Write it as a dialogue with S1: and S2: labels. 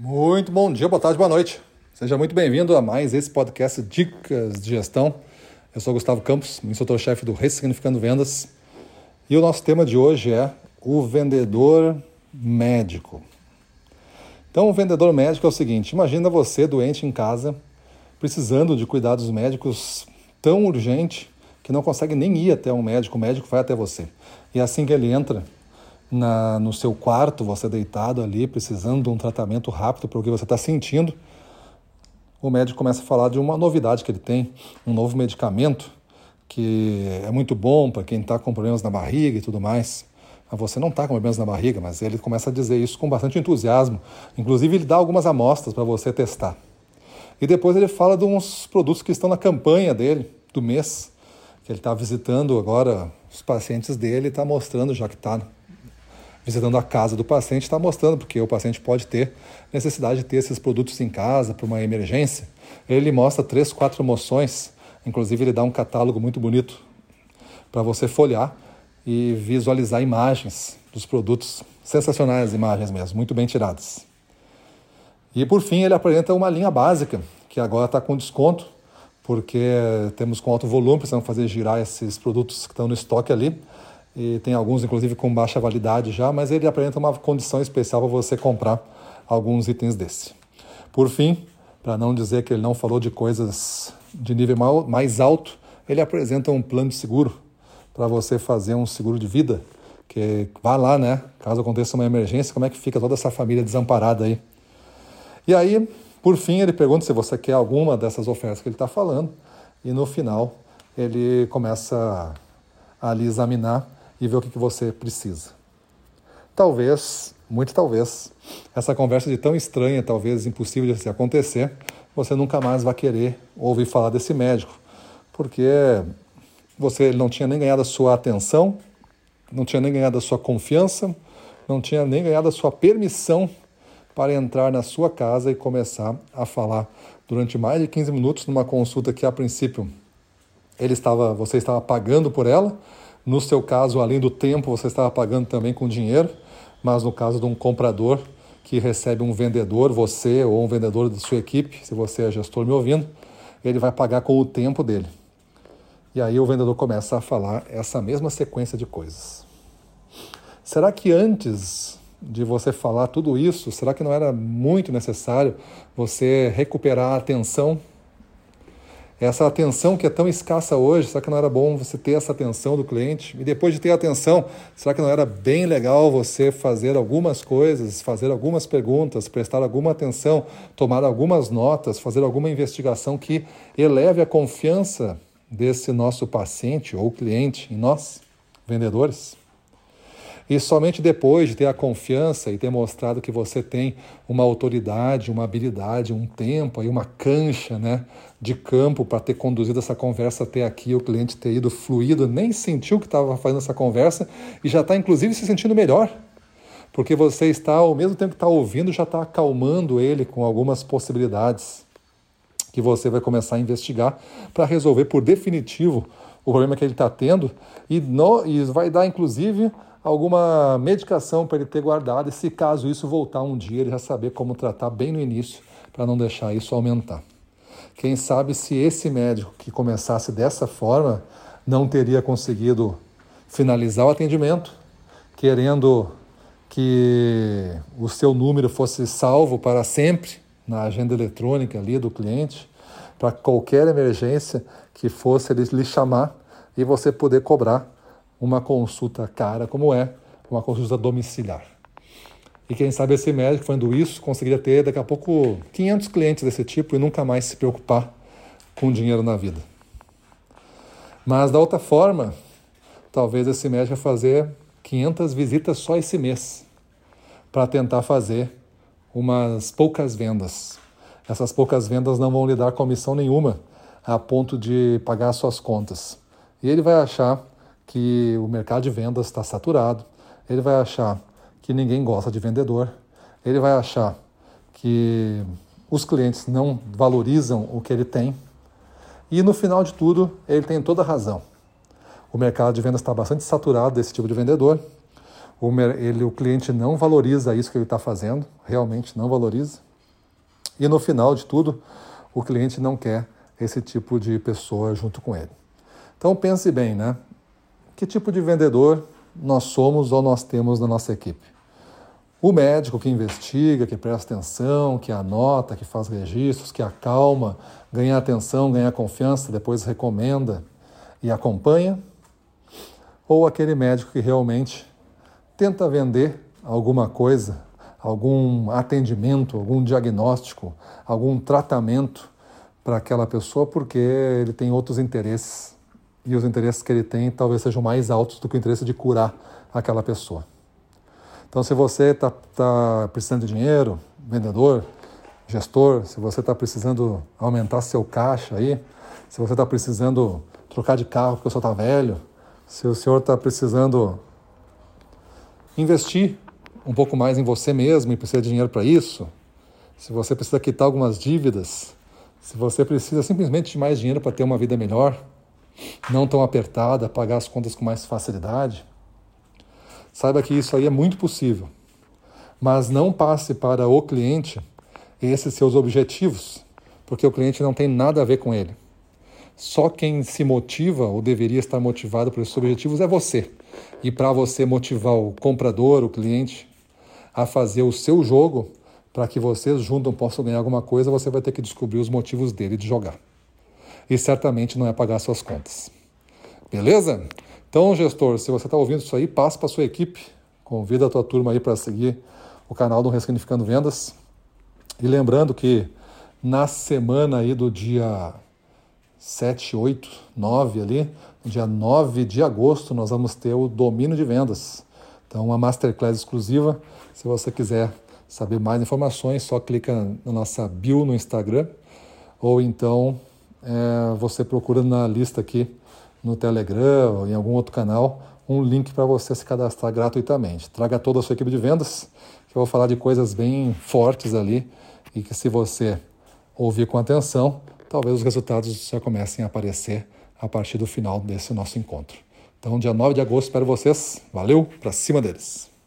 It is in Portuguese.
S1: Muito bom dia, boa tarde, boa noite. Seja muito bem-vindo a mais esse podcast Dicas de Gestão. Eu sou Gustavo Campos, instrutor-chefe do Ressignificando Vendas. E o nosso tema de hoje é o vendedor médico. Então, o vendedor médico é o seguinte: imagina você doente em casa, precisando de cuidados médicos tão urgente que não consegue nem ir até um médico, o médico vai até você. E assim que ele entra na, no seu quarto, você deitado ali, precisando de um tratamento rápido para o que você está sentindo, o médico começa a falar de uma novidade que ele tem, um novo medicamento que é muito bom para quem está com problemas na barriga e tudo mais. Mas você não está com problemas na barriga, mas ele começa a dizer isso com bastante entusiasmo. Inclusive, ele dá algumas amostras para você testar. E depois ele fala de uns produtos que estão na campanha dele, do mês, que ele está visitando agora os pacientes dele, está mostrando, já que está visitando a casa do paciente, está mostrando, porque o paciente pode ter necessidade de ter esses produtos em casa para uma emergência. Ele mostra três, quatro emoções, inclusive ele dá um catálogo muito bonito para você folhear e visualizar imagens dos produtos, sensacionais imagens mesmo, muito bem tiradas. E por fim ele apresenta uma linha básica, que agora está com desconto, porque temos com alto volume, precisamos fazer girar esses produtos que estão no estoque ali e tem alguns inclusive com baixa validade já, mas ele apresenta uma condição especial para você comprar alguns itens desse. Por fim, para não dizer que ele não falou de coisas de nível mais alto, ele apresenta um plano de seguro para você fazer um seguro de vida, que vá lá, né? Caso aconteça uma emergência, como é que fica toda essa família desamparada aí? E aí, por fim, ele pergunta se você quer alguma dessas ofertas que ele está falando, e no final ele começa a lhe examinar e ver o que, que você precisa. Talvez, muito talvez, essa conversa de tão estranha, talvez impossível de acontecer, você nunca mais vai querer ouvir falar desse médico, porque você não tinha nem ganhado a sua atenção, não tinha nem ganhado a sua confiança, não tinha nem ganhado a sua permissão para entrar na sua casa e começar a falar durante mais de 15 minutos numa consulta que a princípio ele estava, você estava pagando por ela, no seu caso, além do tempo, você estava pagando também com dinheiro, mas no caso de um comprador que recebe um vendedor, você ou um vendedor da sua equipe, se você é gestor me ouvindo, ele vai pagar com o tempo dele. E aí o vendedor começa a falar essa mesma sequência de coisas. Será que antes de você falar tudo isso, será que não era muito necessário você recuperar a atenção essa atenção que é tão escassa hoje, será que não era bom você ter essa atenção do cliente? E depois de ter a atenção, será que não era bem legal você fazer algumas coisas, fazer algumas perguntas, prestar alguma atenção, tomar algumas notas, fazer alguma investigação que eleve a confiança desse nosso paciente ou cliente em nós, vendedores? E somente depois de ter a confiança e ter mostrado que você tem uma autoridade, uma habilidade, um tempo e uma cancha né, de campo para ter conduzido essa conversa até aqui, o cliente ter ido fluido, nem sentiu que estava fazendo essa conversa e já está inclusive se sentindo melhor. Porque você está, ao mesmo tempo que está ouvindo, já está acalmando ele com algumas possibilidades que você vai começar a investigar para resolver por definitivo o problema que ele está tendo e, no, e vai dar, inclusive, alguma medicação para ele ter guardado e se caso isso voltar um dia, ele já saber como tratar bem no início para não deixar isso aumentar. Quem sabe se esse médico que começasse dessa forma não teria conseguido finalizar o atendimento, querendo que o seu número fosse salvo para sempre na agenda eletrônica ali do cliente, para qualquer emergência que fosse ele lhe chamar e você poder cobrar uma consulta cara como é uma consulta domiciliar. E quem sabe esse médico, fazendo isso, conseguiria ter daqui a pouco 500 clientes desse tipo e nunca mais se preocupar com dinheiro na vida. Mas da outra forma, talvez esse médico vai fazer 500 visitas só esse mês para tentar fazer umas poucas vendas. Essas poucas vendas não vão lhe dar comissão nenhuma a ponto de pagar suas contas. E ele vai achar que o mercado de vendas está saturado, ele vai achar que ninguém gosta de vendedor, ele vai achar que os clientes não valorizam o que ele tem. E no final de tudo, ele tem toda a razão. O mercado de vendas está bastante saturado desse tipo de vendedor. O, ele, o cliente não valoriza isso que ele está fazendo, realmente não valoriza. E no final de tudo, o cliente não quer esse tipo de pessoa junto com ele. Então pense bem, né? Que tipo de vendedor nós somos ou nós temos na nossa equipe? O médico que investiga, que presta atenção, que anota, que faz registros, que acalma, ganha atenção, ganha confiança, depois recomenda e acompanha? Ou aquele médico que realmente tenta vender alguma coisa, algum atendimento, algum diagnóstico, algum tratamento para aquela pessoa porque ele tem outros interesses e os interesses que ele tem talvez sejam mais altos do que o interesse de curar aquela pessoa. Então, se você está tá precisando de dinheiro, vendedor, gestor, se você está precisando aumentar seu caixa aí, se você está precisando trocar de carro porque o senhor está velho, se o senhor está precisando investir um pouco mais em você mesmo e precisa de dinheiro para isso, se você precisa quitar algumas dívidas, se você precisa simplesmente de mais dinheiro para ter uma vida melhor, não tão apertada, pagar as contas com mais facilidade, saiba que isso aí é muito possível. Mas não passe para o cliente esses seus objetivos, porque o cliente não tem nada a ver com ele. Só quem se motiva ou deveria estar motivado por esses objetivos é você. E para você motivar o comprador, o cliente, a fazer o seu jogo, para que vocês juntos possam ganhar alguma coisa, você vai ter que descobrir os motivos dele de jogar. E certamente não é pagar suas contas. Beleza? Então, gestor, se você está ouvindo isso aí, passe para sua equipe, convida a tua turma aí para seguir o canal do Ressignificando Vendas. E lembrando que na semana aí do dia 7, 8, 9 ali, dia 9 de agosto, nós vamos ter o domínio de vendas. Então, uma masterclass exclusiva. Se você quiser saber mais informações, só clica na nossa bio no Instagram ou então é, você procura na lista aqui no Telegram ou em algum outro canal um link para você se cadastrar gratuitamente. Traga toda a sua equipe de vendas, que eu vou falar de coisas bem fortes ali e que se você ouvir com atenção, talvez os resultados já comecem a aparecer a partir do final desse nosso encontro. Então, dia 9 de agosto, espero vocês. Valeu, para cima deles!